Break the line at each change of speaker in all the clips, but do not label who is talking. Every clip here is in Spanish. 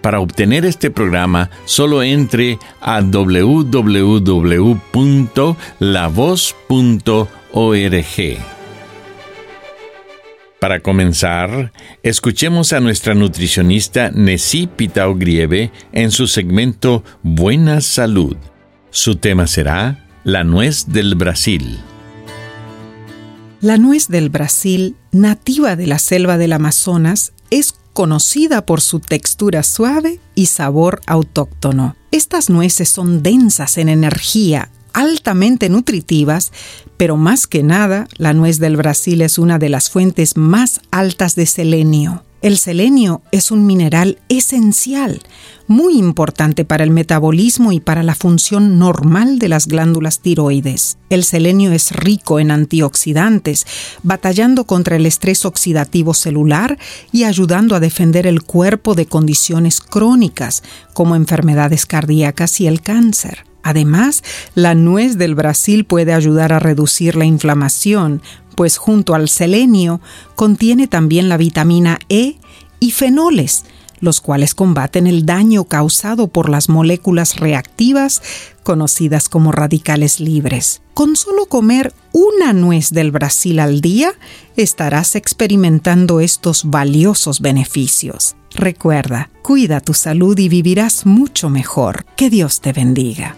Para obtener este programa, solo entre a www.lavoz.org. Para comenzar, escuchemos a nuestra nutricionista Nessie Pitao Grieve en su segmento Buena Salud. Su tema será la nuez del Brasil.
La nuez del Brasil, nativa de la selva del Amazonas, es conocida por su textura suave y sabor autóctono. Estas nueces son densas en energía, altamente nutritivas, pero más que nada, la nuez del Brasil es una de las fuentes más altas de selenio. El selenio es un mineral esencial, muy importante para el metabolismo y para la función normal de las glándulas tiroides. El selenio es rico en antioxidantes, batallando contra el estrés oxidativo celular y ayudando a defender el cuerpo de condiciones crónicas como enfermedades cardíacas y el cáncer. Además, la nuez del Brasil puede ayudar a reducir la inflamación, pues junto al selenio contiene también la vitamina E y fenoles, los cuales combaten el daño causado por las moléculas reactivas conocidas como radicales libres. Con solo comer una nuez del Brasil al día, estarás experimentando estos valiosos beneficios. Recuerda, cuida tu salud y vivirás mucho mejor. Que Dios te bendiga.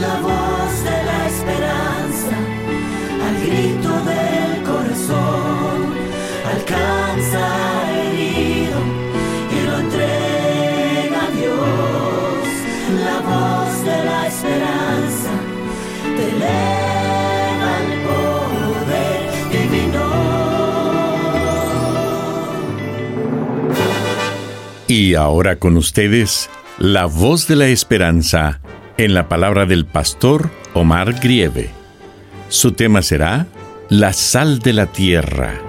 La voz de la esperanza, al grito del corazón, alcanza Y
ahora con ustedes, la voz de la esperanza en la palabra del pastor Omar Grieve. Su tema será La sal de la tierra.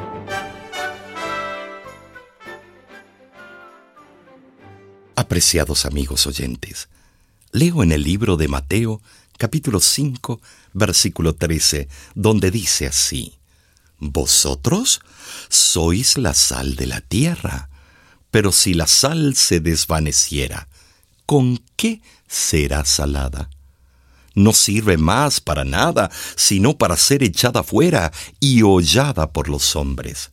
Apreciados amigos oyentes, leo en el libro de Mateo, capítulo 5, versículo 13, donde dice así, Vosotros sois la sal de la tierra, pero si la sal se desvaneciera, ¿con qué será salada? No sirve más para nada, sino para ser echada fuera y hollada por los hombres.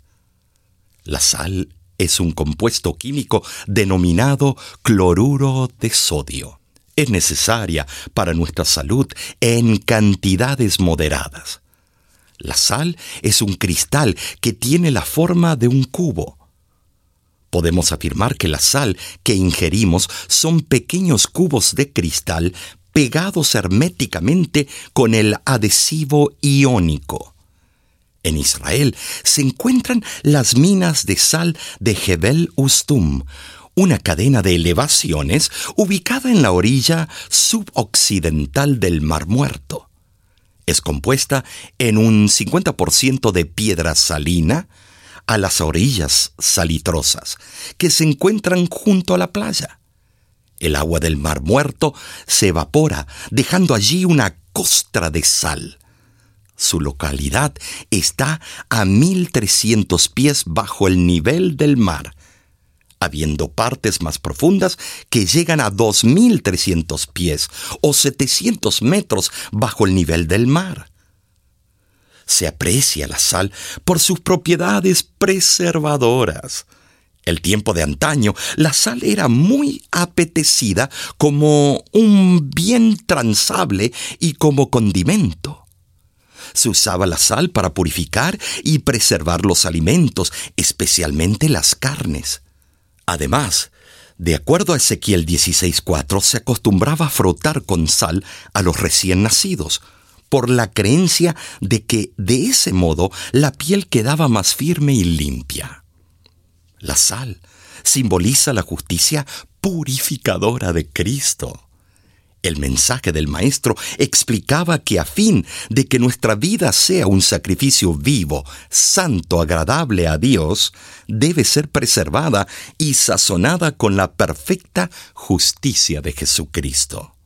La sal es un compuesto químico denominado cloruro de sodio. Es necesaria para nuestra salud en cantidades moderadas. La sal es un cristal que tiene la forma de un cubo. Podemos afirmar que la sal que ingerimos son pequeños cubos de cristal pegados herméticamente con el adhesivo iónico. En Israel se encuentran las minas de sal de Jebel Ustum, una cadena de elevaciones ubicada en la orilla suboccidental del Mar Muerto. Es compuesta en un 50% de piedra salina a las orillas salitrosas que se encuentran junto a la playa. El agua del Mar Muerto se evapora, dejando allí una costra de sal. Su localidad está a 1300 pies bajo el nivel del mar, habiendo partes más profundas que llegan a 2300 pies o 700 metros bajo el nivel del mar. Se aprecia la sal por sus propiedades preservadoras. el tiempo de antaño, la sal era muy apetecida como un bien transable y como condimento. Se usaba la sal para purificar y preservar los alimentos, especialmente las carnes. Además, de acuerdo a Ezequiel 16.4, se acostumbraba a frotar con sal a los recién nacidos, por la creencia de que de ese modo la piel quedaba más firme y limpia. La sal simboliza la justicia purificadora de Cristo. El mensaje del Maestro explicaba que a fin de que nuestra vida sea un sacrificio vivo, santo, agradable a Dios, debe ser preservada y sazonada con la perfecta justicia de Jesucristo.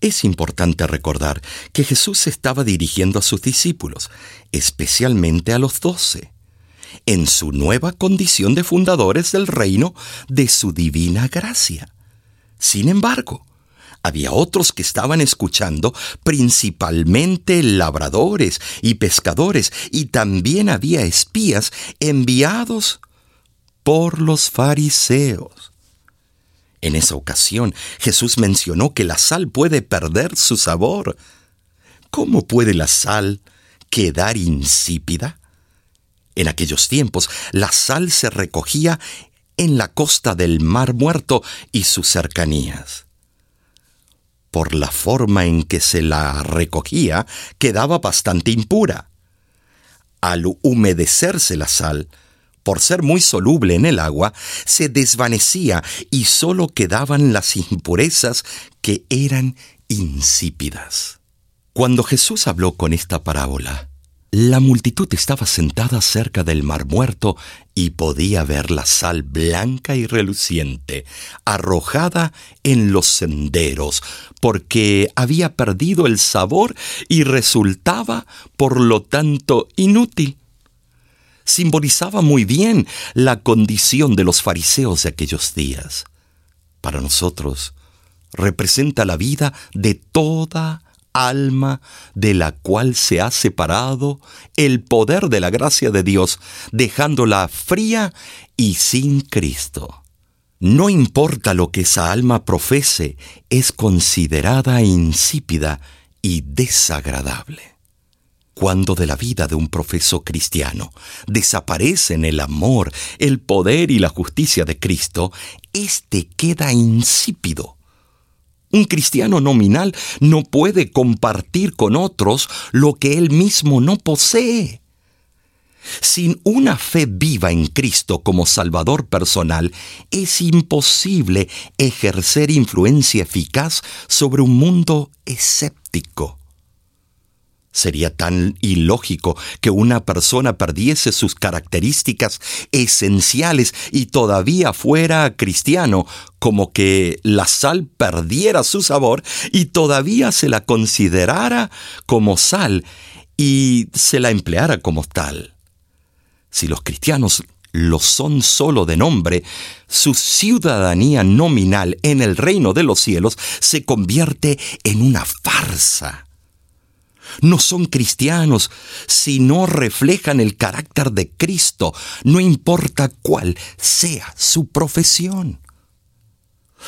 Es importante recordar que Jesús se estaba dirigiendo a sus discípulos, especialmente a los doce, en su nueva condición de fundadores del reino de su divina gracia. Sin embargo, había otros que estaban escuchando, principalmente labradores y pescadores, y también había espías enviados por los fariseos. En esa ocasión Jesús mencionó que la sal puede perder su sabor. ¿Cómo puede la sal quedar insípida? En aquellos tiempos la sal se recogía en la costa del Mar Muerto y sus cercanías por la forma en que se la recogía, quedaba bastante impura. Al humedecerse la sal, por ser muy soluble en el agua, se desvanecía y sólo quedaban las impurezas que eran insípidas. Cuando Jesús habló con esta parábola, la multitud estaba sentada cerca del mar muerto y podía ver la sal blanca y reluciente arrojada en los senderos, porque había perdido el sabor y resultaba, por lo tanto, inútil. Simbolizaba muy bien la condición de los fariseos de aquellos días. Para nosotros, representa la vida de toda alma de la cual se ha separado el poder de la gracia de Dios, dejándola fría y sin Cristo. No importa lo que esa alma profese, es considerada insípida y desagradable. Cuando de la vida de un profeso cristiano desaparecen el amor, el poder y la justicia de Cristo, éste queda insípido un cristiano nominal no puede compartir con otros lo que él mismo no posee. Sin una fe viva en Cristo como Salvador personal, es imposible ejercer influencia eficaz sobre un mundo escéptico. Sería tan ilógico que una persona perdiese sus características esenciales y todavía fuera cristiano, como que la sal perdiera su sabor y todavía se la considerara como sal y se la empleara como tal. Si los cristianos lo son solo de nombre, su ciudadanía nominal en el reino de los cielos se convierte en una farsa no son cristianos si no reflejan el carácter de Cristo, no importa cuál sea su profesión.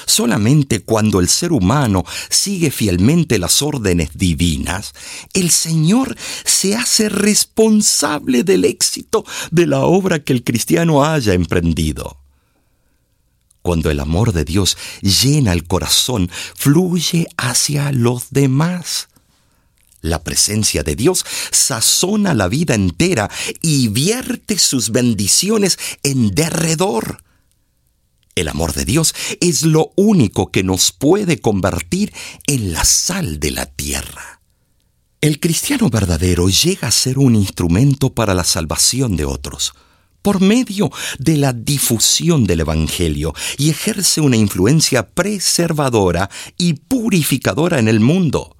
Solamente cuando el ser humano sigue fielmente las órdenes divinas, el Señor se hace responsable del éxito de la obra que el cristiano haya emprendido. Cuando el amor de Dios llena el corazón, fluye hacia los demás. La presencia de Dios sazona la vida entera y vierte sus bendiciones en derredor. El amor de Dios es lo único que nos puede convertir en la sal de la tierra. El cristiano verdadero llega a ser un instrumento para la salvación de otros por medio de la difusión del Evangelio y ejerce una influencia preservadora y purificadora en el mundo.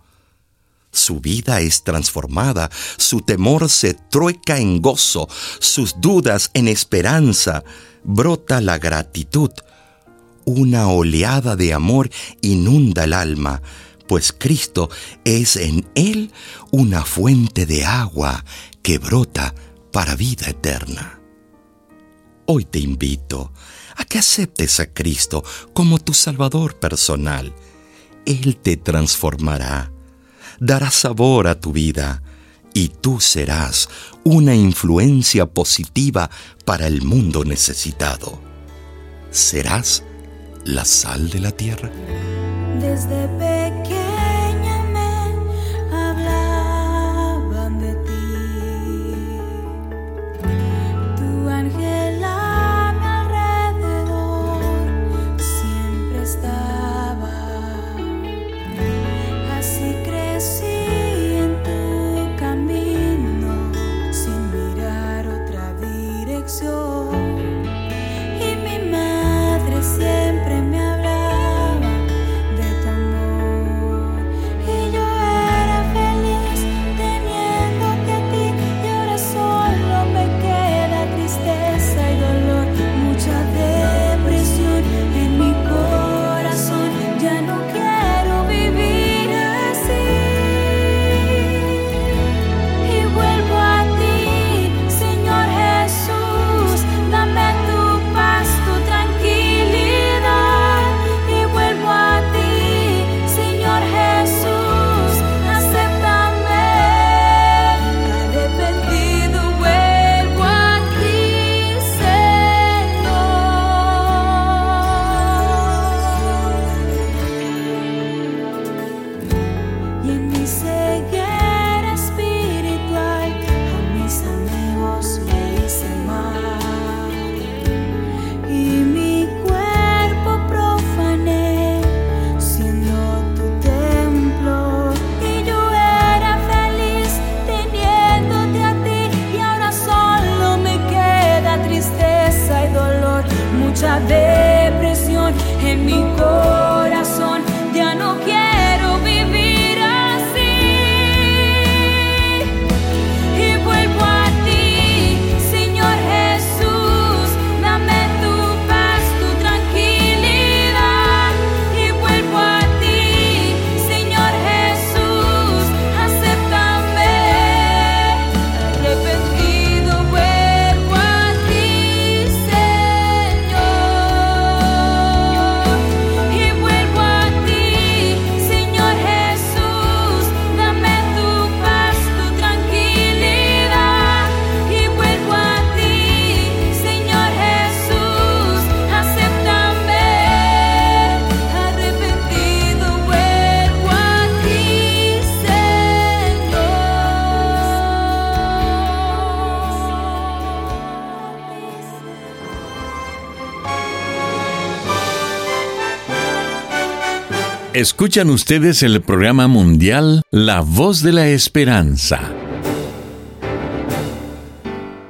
Su vida es transformada, su temor se trueca en gozo, sus dudas en esperanza, brota la gratitud. Una oleada de amor inunda el alma, pues Cristo es en él una fuente de agua que brota para vida eterna. Hoy te invito a que aceptes a Cristo como tu Salvador personal. Él te transformará, dará sabor a tu vida y tú serás una influencia positiva para el mundo necesitado. Serás la sal de la tierra.
Desde your
Escuchan ustedes el programa mundial La Voz de la Esperanza.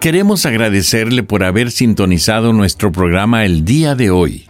Queremos agradecerle por haber sintonizado nuestro programa el día de hoy.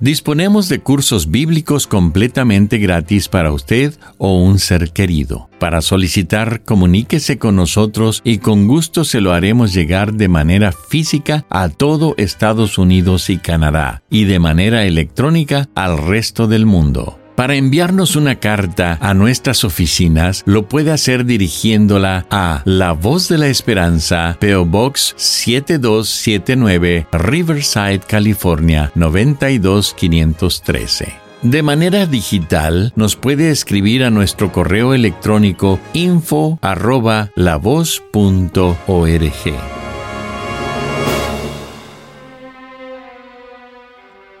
Disponemos de cursos bíblicos completamente gratis para usted o un ser querido. Para solicitar, comuníquese con nosotros y con gusto se lo haremos llegar de manera física a todo Estados Unidos y Canadá y de manera electrónica al resto del mundo. Para enviarnos una carta a nuestras oficinas, lo puede hacer dirigiéndola a La Voz de la Esperanza, PO Box 7279, Riverside, California 92513. De manera digital, nos puede escribir a nuestro correo electrónico info.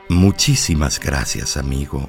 Muchísimas gracias, amigo,